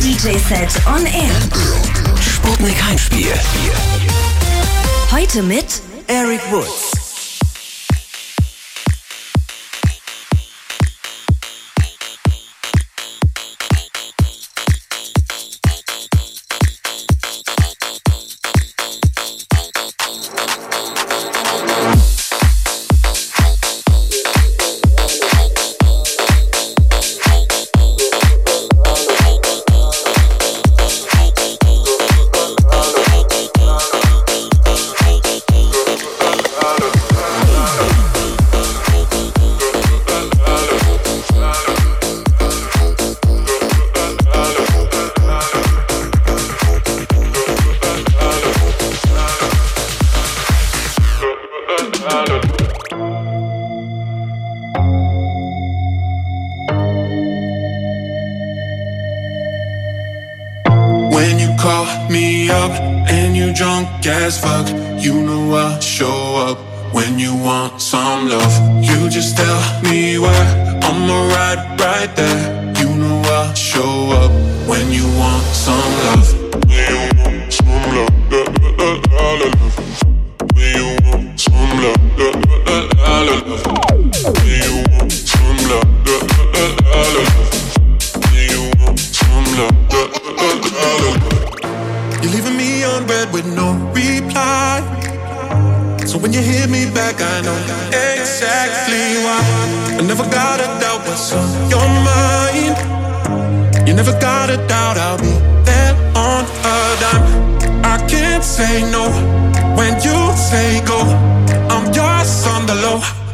DJ-Set on Air. Sputnik Heimspiel. Heute mit Eric Woods.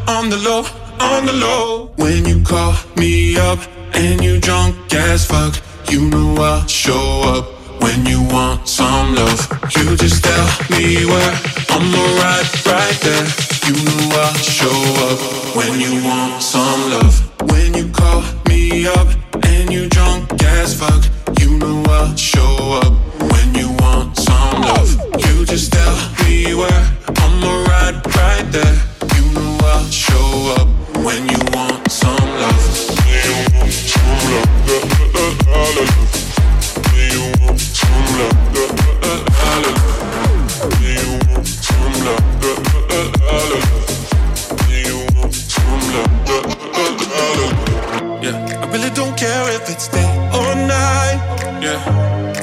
on the low, on the low. When you call me up and you drunk as fuck, you know I'll show up. When you want some love, you just tell me where I'm right, right there. You know I'll show up when you want some love. When you call me up and you drunk as fuck, you know I'll show up when you want some love. You just tell me where I'm right, right there i show up when you want some love. When you want some love. When you want some love. When you want some love. Yeah, I really don't care if it's day or night. Yeah,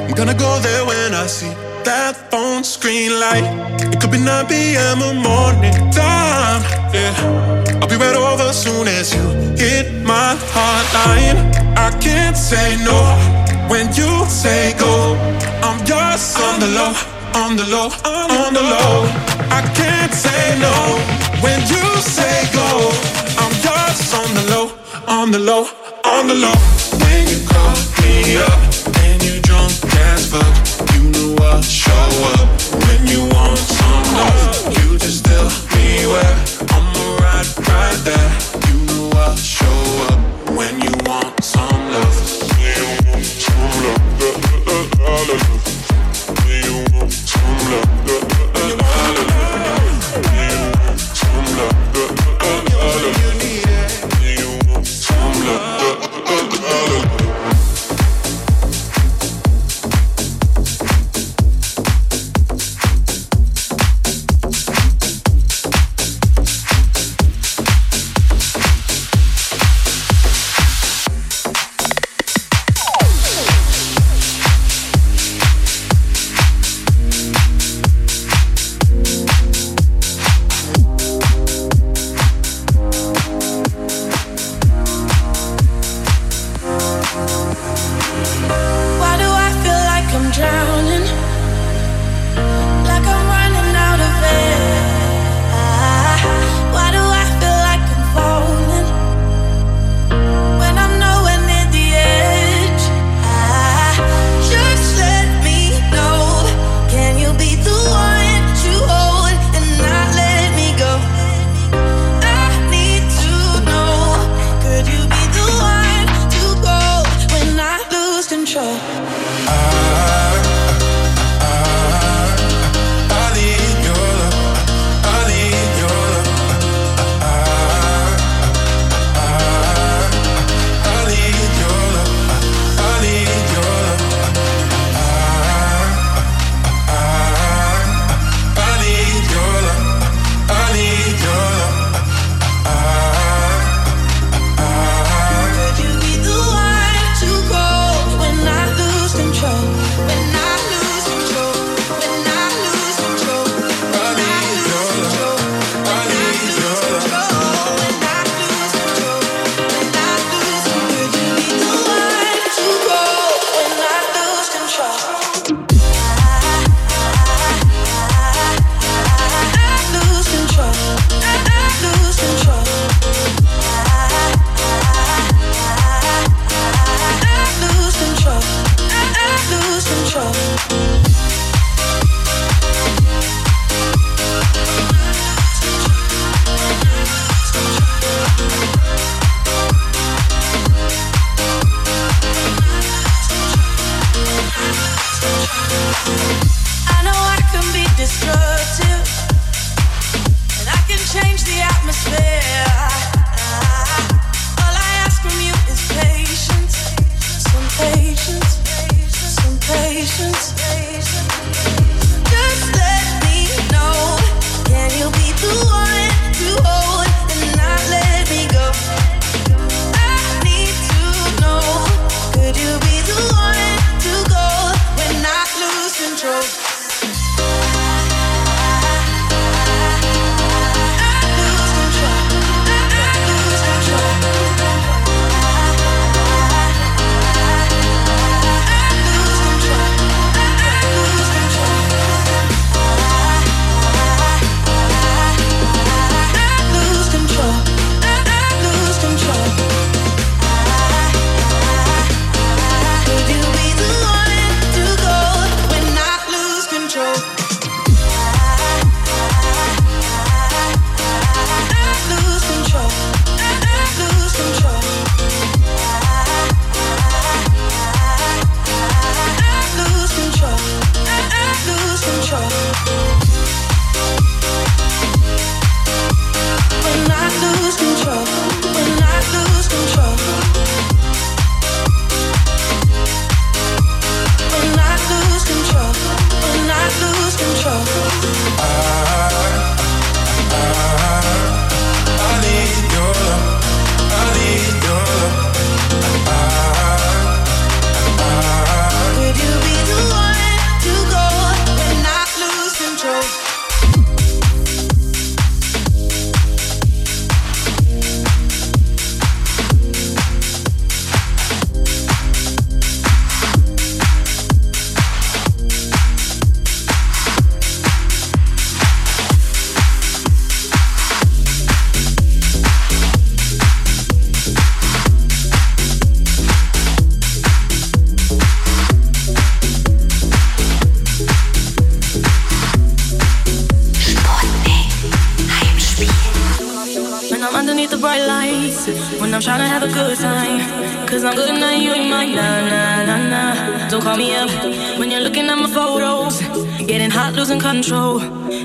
I'm gonna go there when I see that phone screen light. It could be 9 p.m. or morning time. Yeah, I'll be right over soon as you hit my hotline. I can't say no when you say go. I'm just on the low, on the low, on the low. I can't say no when you say go. I'm just on the low, on the low, on the low. When you call me up and you drunk as fuck do I show up when you want some love? You just I'ma ride right there. You I show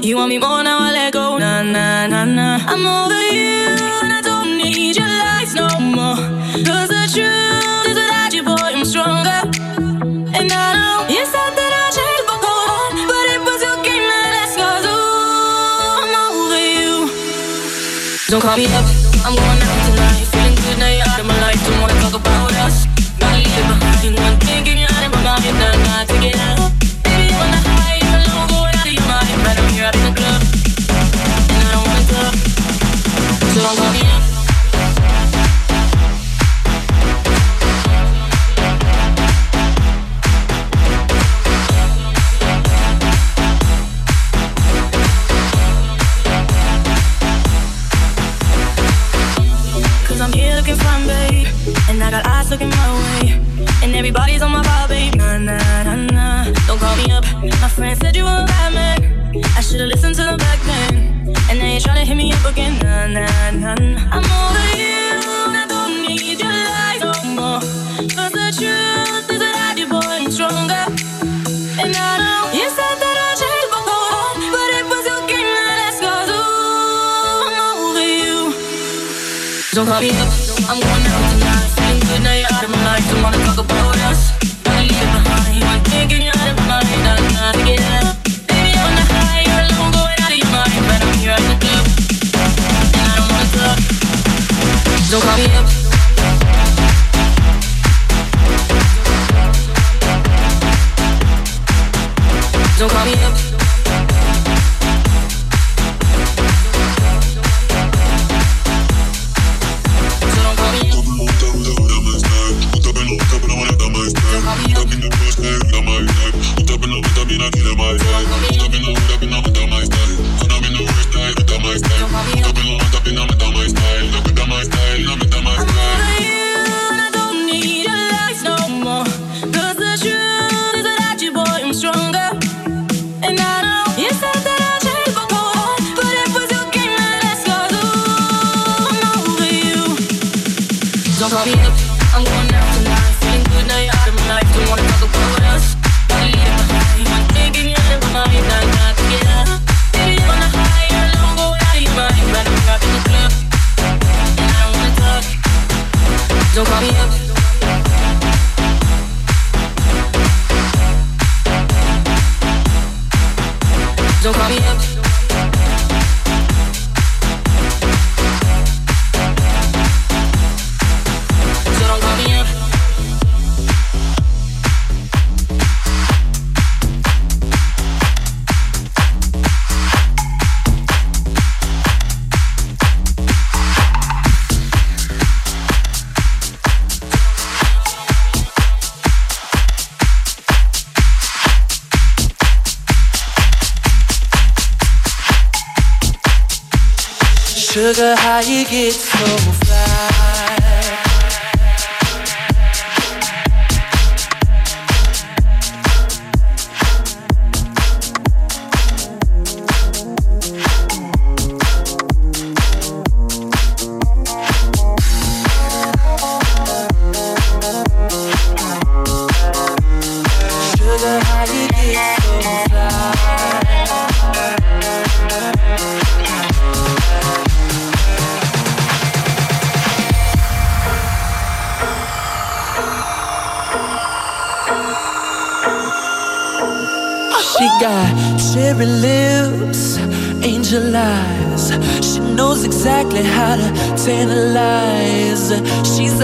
You want me more? I got eyes looking my way. And everybody's on my vibe, babe. Nah, nah, nah, nah. Don't call me up. My friend said you were a bad man. I should've listened to them back then. And now you're trying to hit me up again. Nah, nah, nah, nah. I'm over you. I don't need your lies no more. Cause the truth is that I do, boy, I'm stronger. And I don't. You said that I changed my goal, but it was your game that I scored. Ooh, I'm over you. Don't call me up. Don't call me up so call me up. Sugar, how you get so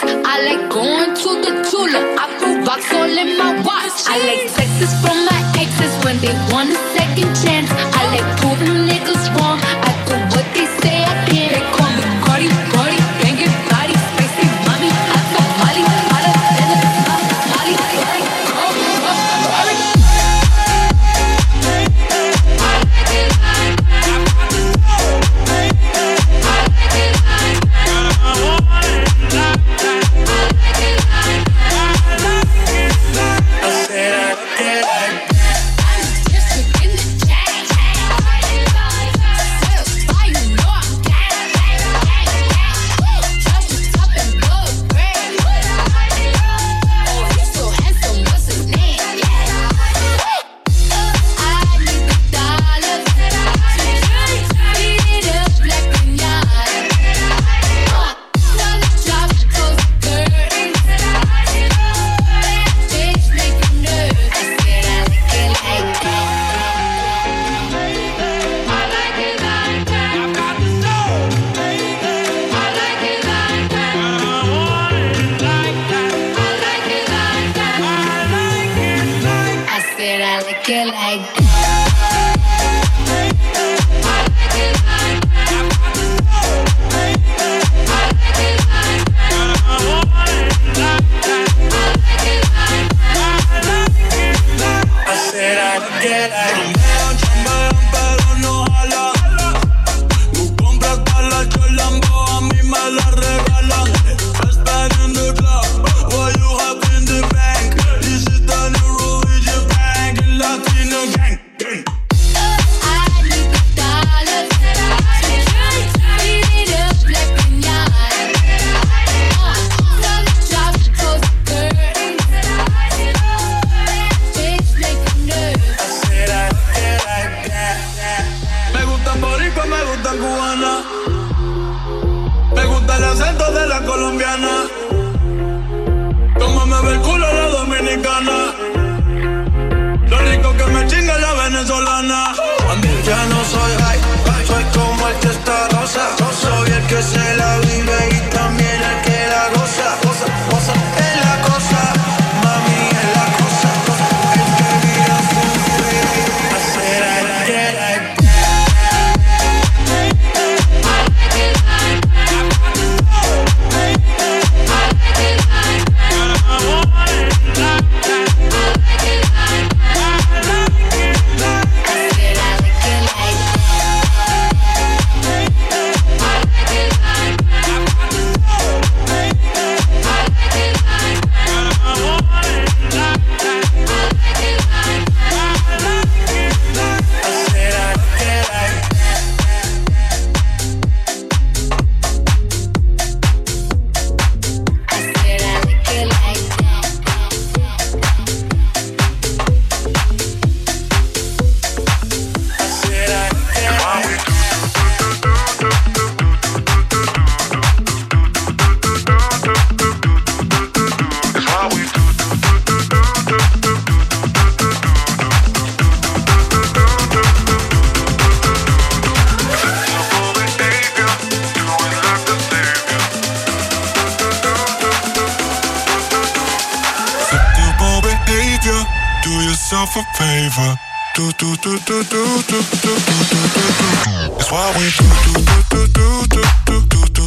I like going to the Tula. I put rocks all in my watch. I like sexes from my exes when they wanna say. Do yourself a favor. Do do do do do do do do do do. It's what we do do do do do do do do.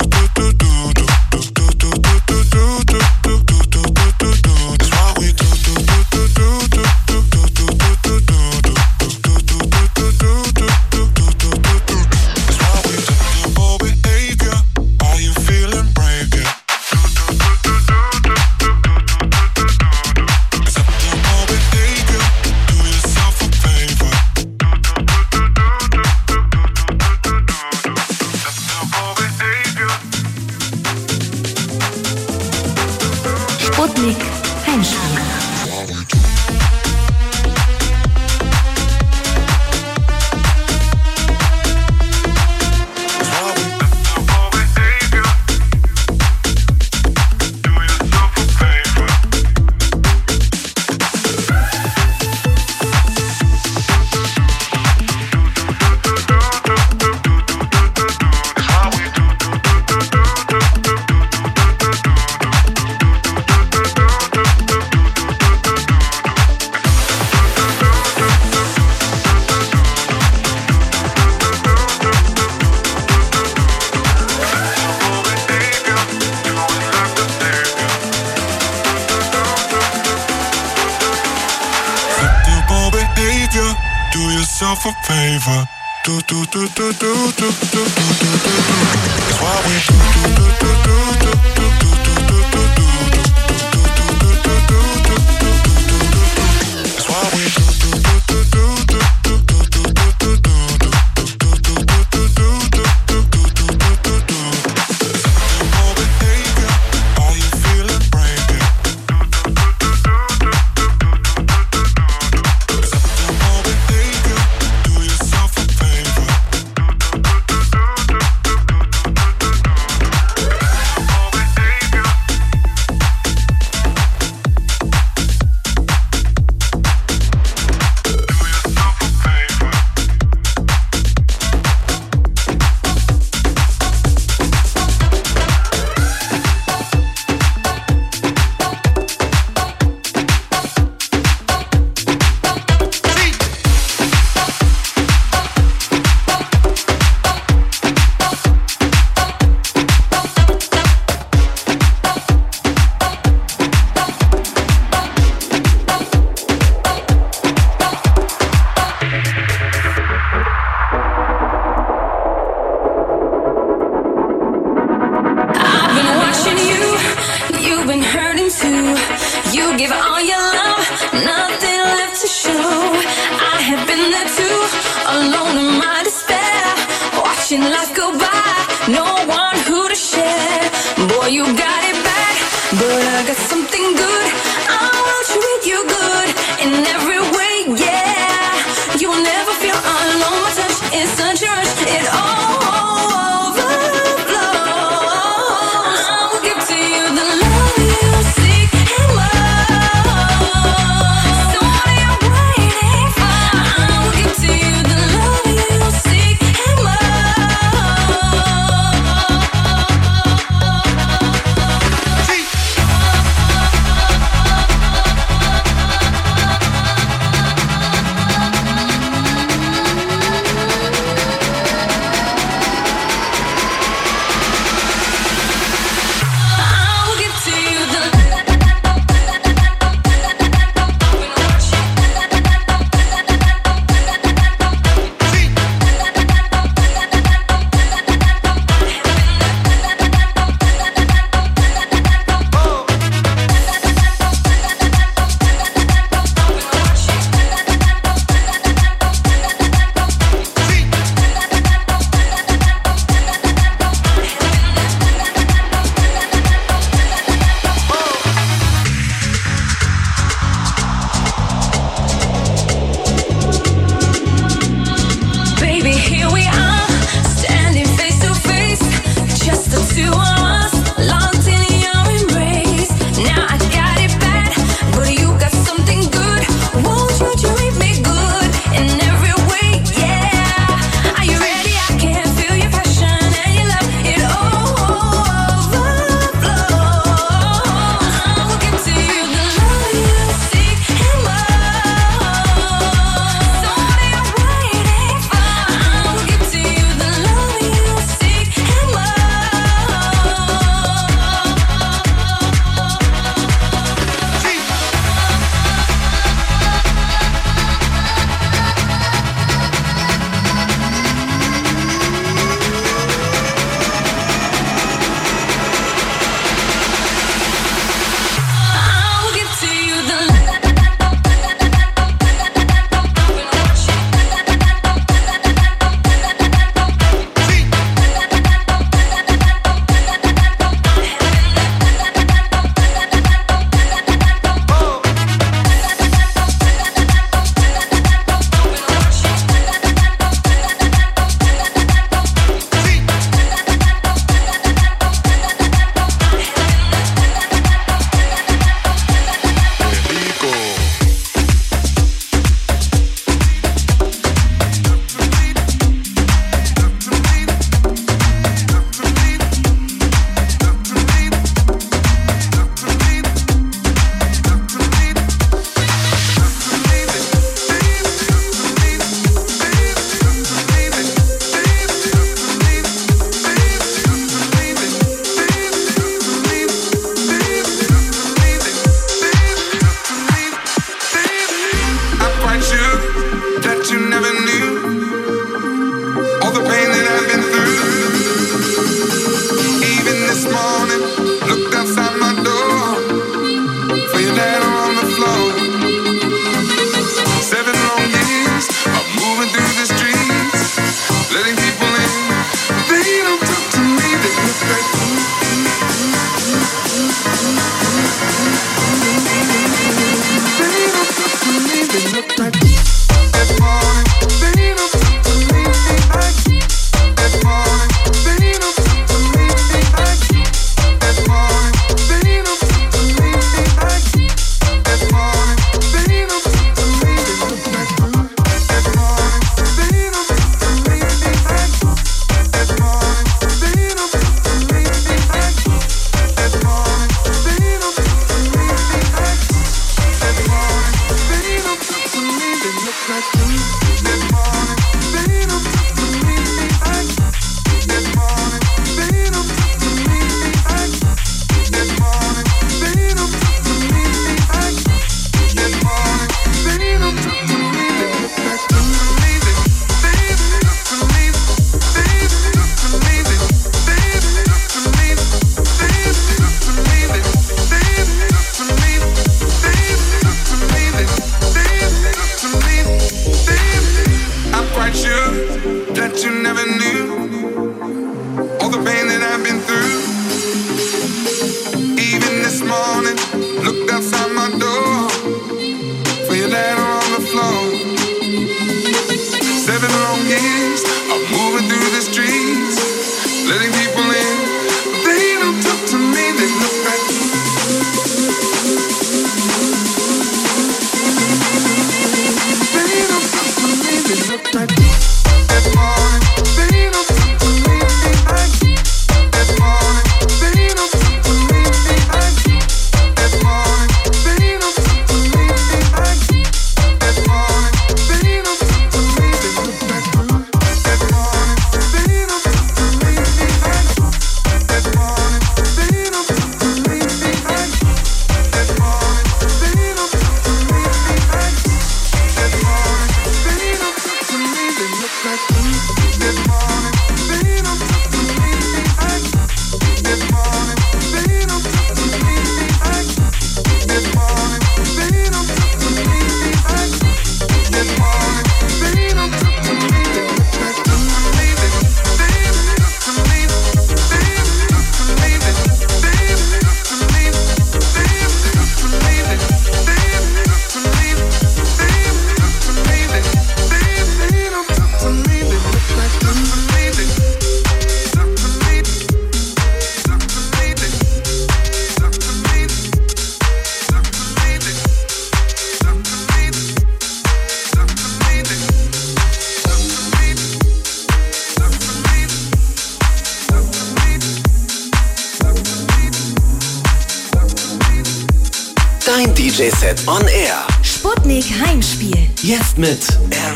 On Air. Sputnik Heimspiel. Jetzt mit Eric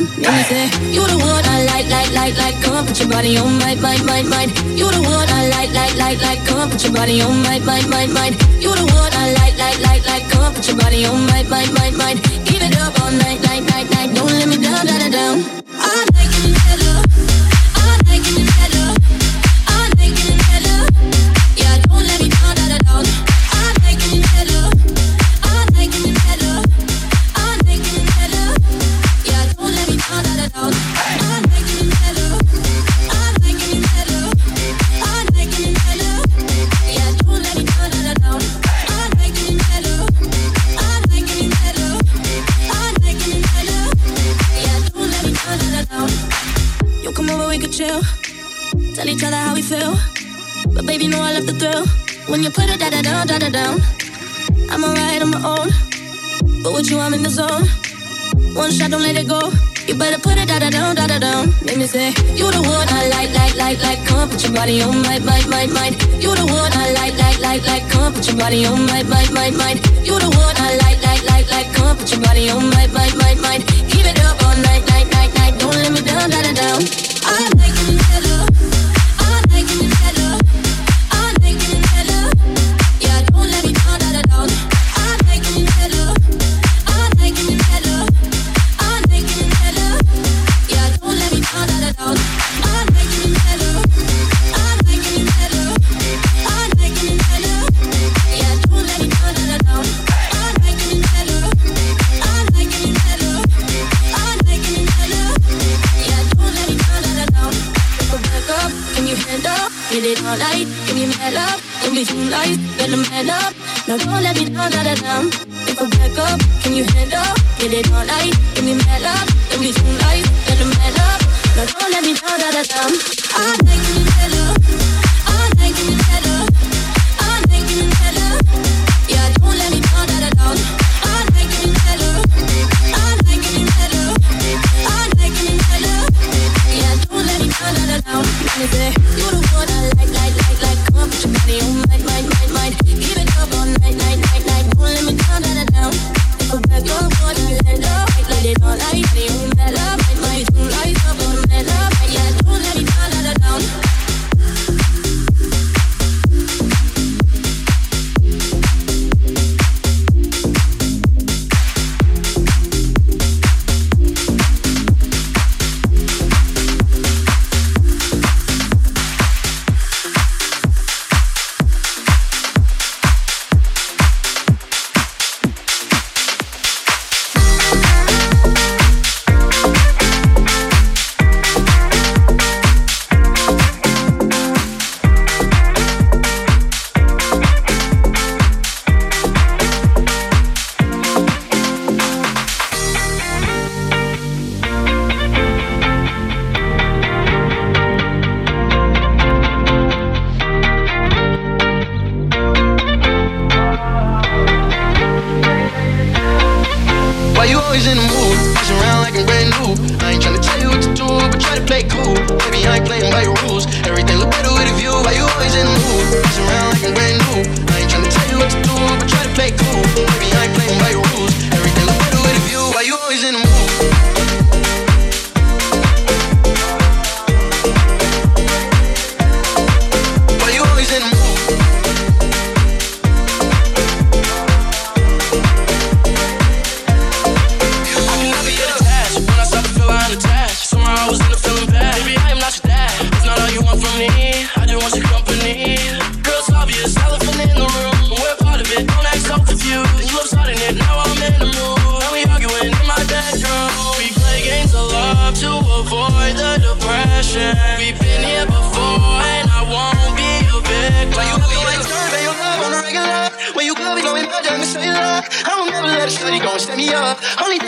on me. You the one I like, like, like, like. Come put your body on my, my, my, my. You the one I like, like, like, like. Come put your body on my, my, my, my. You the one I like, like, like, like. Come put your body on my, my, my, my. Give it up all night. Make me say, you the one I like, like, like, like. Come put your body on my, my, my, mind. You the one I like, like, like, like. Come put your body on my, my, my, mind. You the one I like, like, like, like. Come put your body on my, my, my, mind. Keep it up all night, night, night, night. Don't let me down, down, down. I like.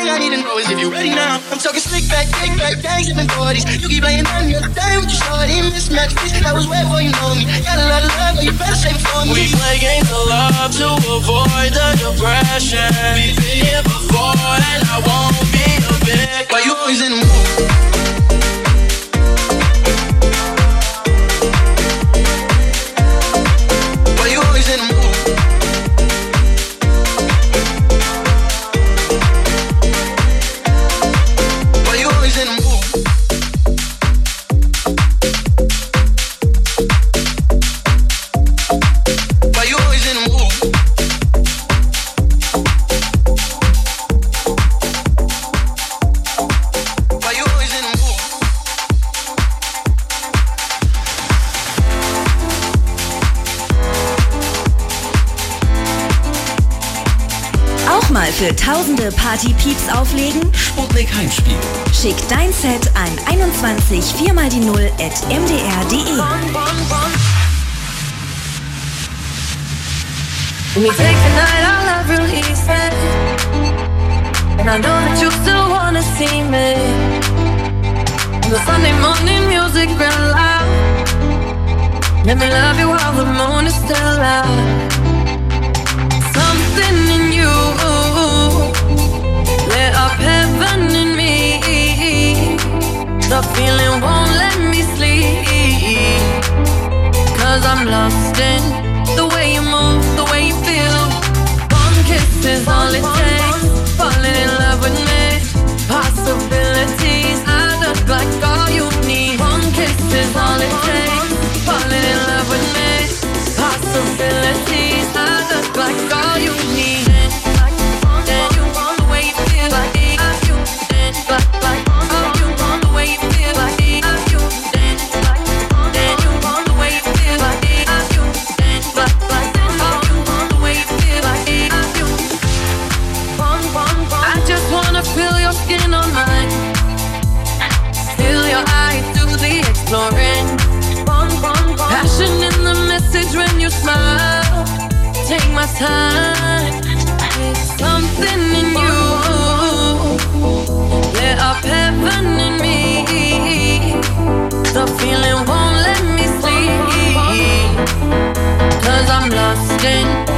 thing I need to know is if you ready now. I'm talking slick back, kick back, gangs in the 40s. You keep playing down here, damn with your shorty. Mismatch, bitch, I was way before you know me. Got a lot of love, but you better save it for me. We play games of love to avoid the depression. We've been here before, and I won't be a victim. Why you always in the mood? Party Partypieps auflegen? Sputnik Heimspiel. Schick dein Set an 21 4 mal die 0 at mdr.de. We take the night, our love releases And I know that you still wanna see me On the Sunday morning music real loud Let me love you while the moon is still out Something in the feeling won't let me sleep. Cause I'm lost in the way you move, the way you feel. One kiss is all it takes. Falling in love with me. Possibilities, I look like all you need. One kiss is all it takes. Falling in love with me. Possibilities, I look like all you need. time. Something in you lit up heaven in me. The feeling won't let me I'm lost in.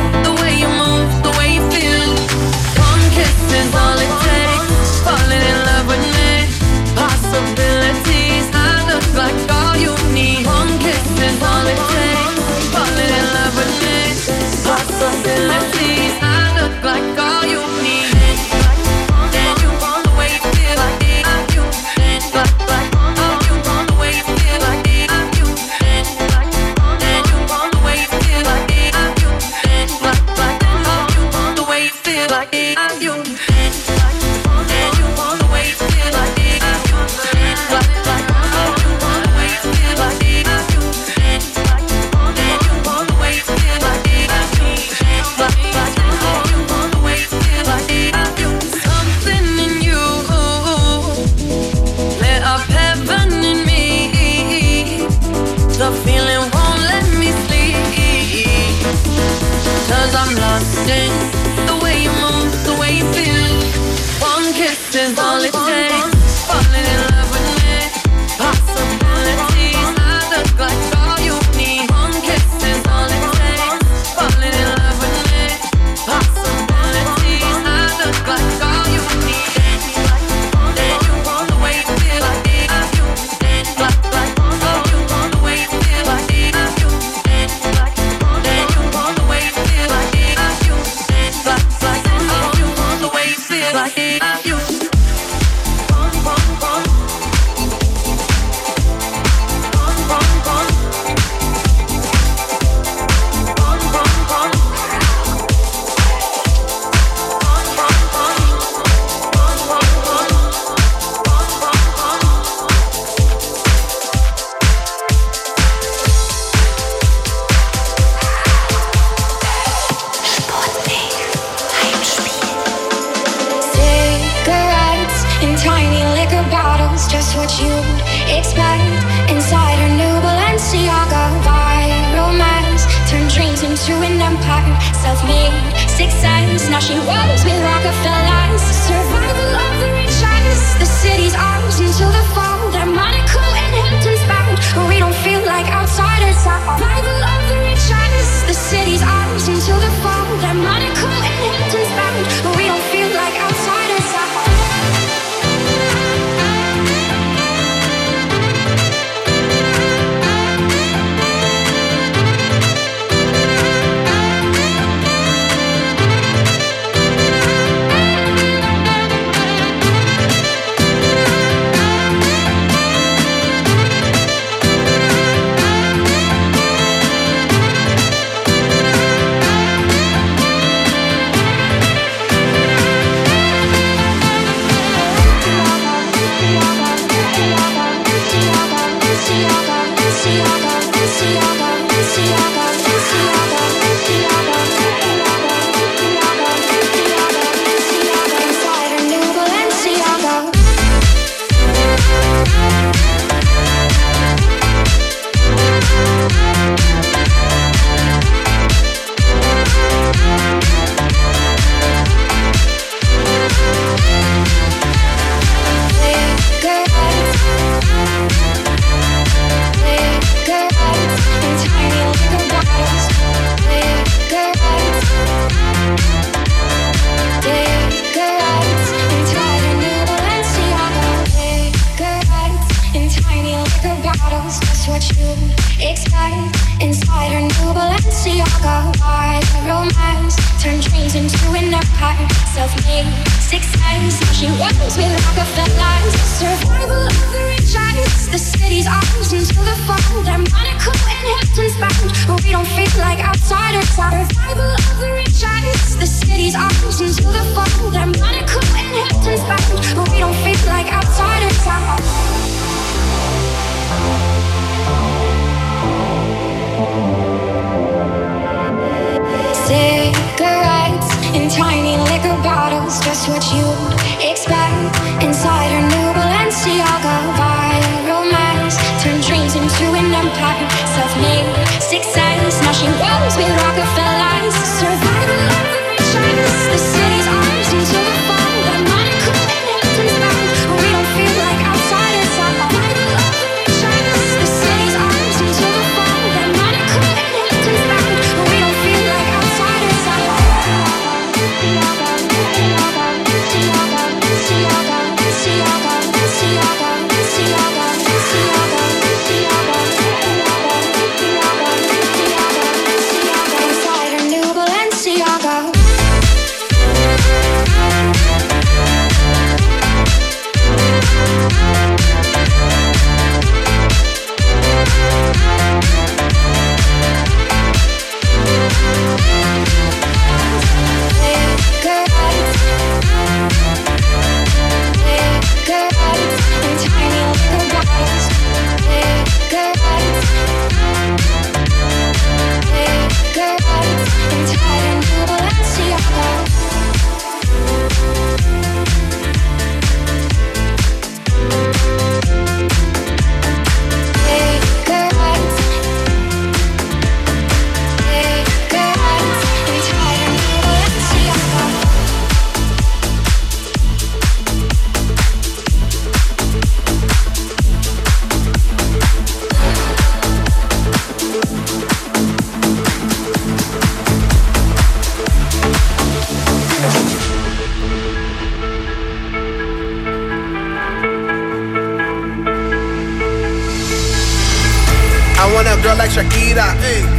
Shakira,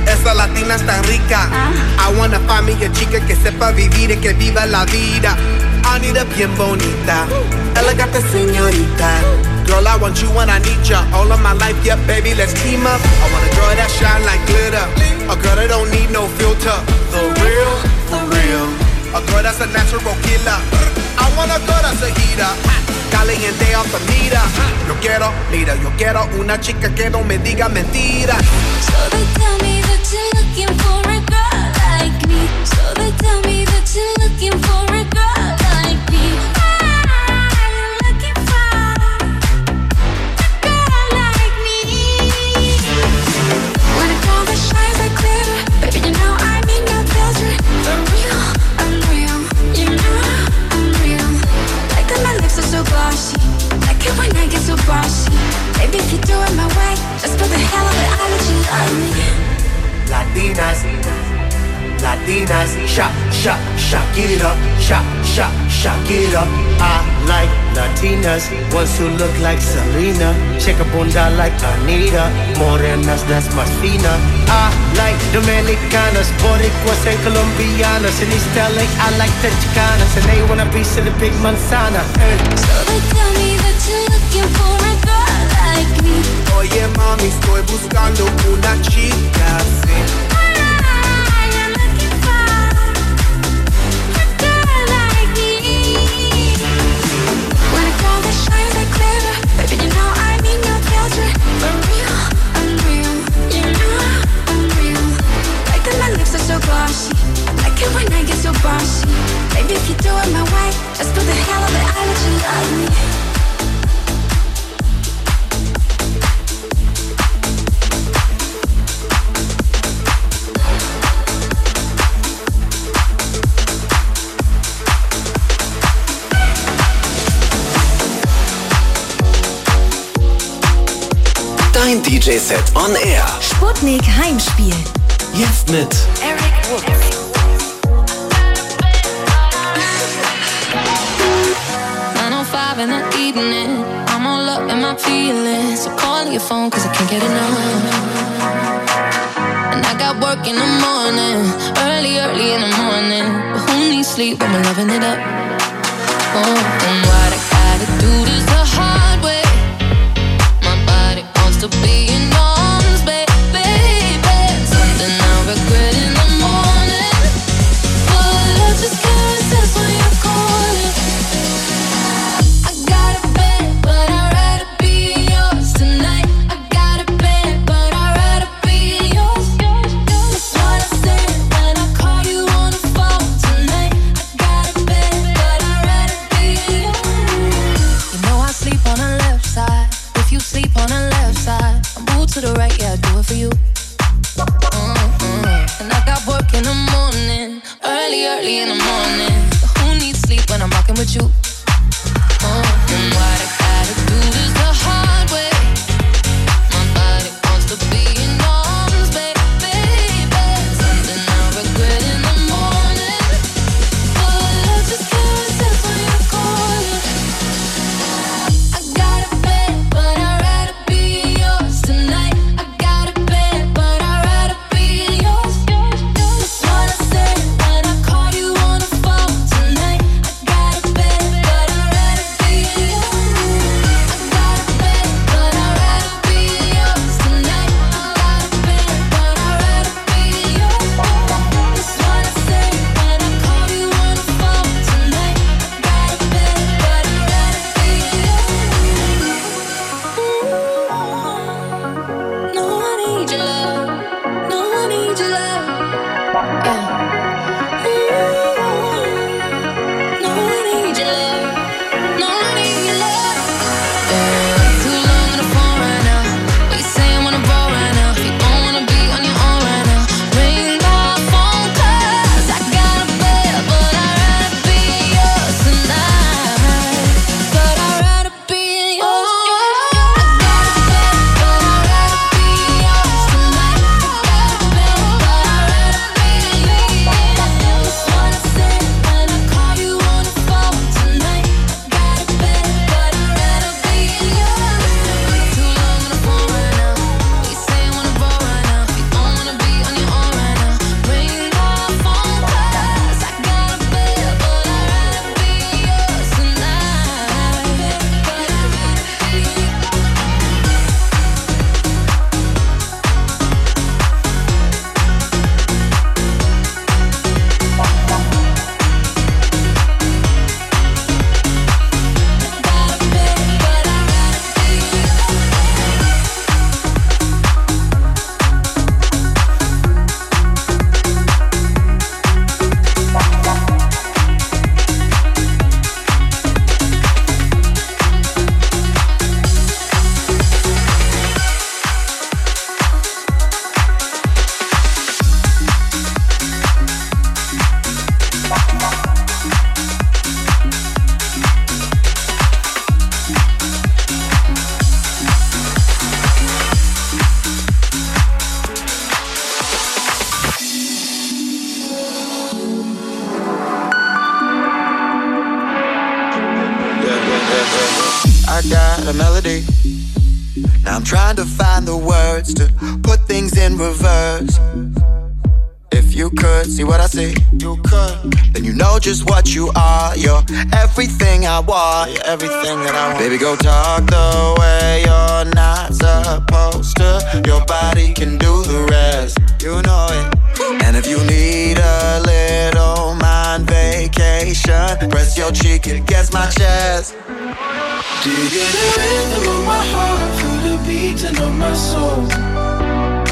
esa latina es tan rica. Ah. I wanna find me a chica que sepa vivir y que viva la vida. I need a bien bonita, elegante señorita. Girl, I want you when I need ya. All of my life, yeah, baby, let's team up. I want a girl that shine like glitter, a girl that don't need no filter. The real, for real. A girl that's a natural killer. I want a girl that's a heater. Caliente the meter. Yo quiero, mira, yo quiero una chica que no me diga mentiras. So they tell me that you're looking for a girl like me. So they tell me that you're looking for a When I get so bossy. Baby, if you do it my way, just for the hell of it, I'll let you love me. Latinas, Latinas, shak, shak, shak it up, shak, shak, shak it up. I like Latinas, ones who look like Selena, shake a bunda like Anitta, morenas that's más fina. I like Dominicanas, Boricuas and Colombianas, in East LA I like the Chicanas, and they want a piece of the big manzana. So they tell me that you're looking for a girl like me. Oye mami, estoy buscando una chica así. Playset on Air. Sputnik Heimspiel. Jetzt mit Eric Woodz. Oh in the evening, I'm all up in my feelings. So call your phone, cause I can't get enough. And I got work in the morning, early, early in the morning. But who needs sleep when we're loving it up? Oh, I want everything that I want. Baby, go talk the way you're not supposed to. Your body can do the rest, you know it. And if you need a little mind vacation, press your cheek against my chest. Do you get the rhythm of my heart? Feel the beating of my soul.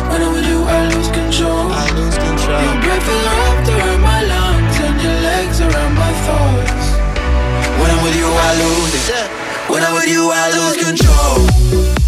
When I'm with you, I lose control. I lose control. Your breath with you I lose it. When I'm with you I lose control.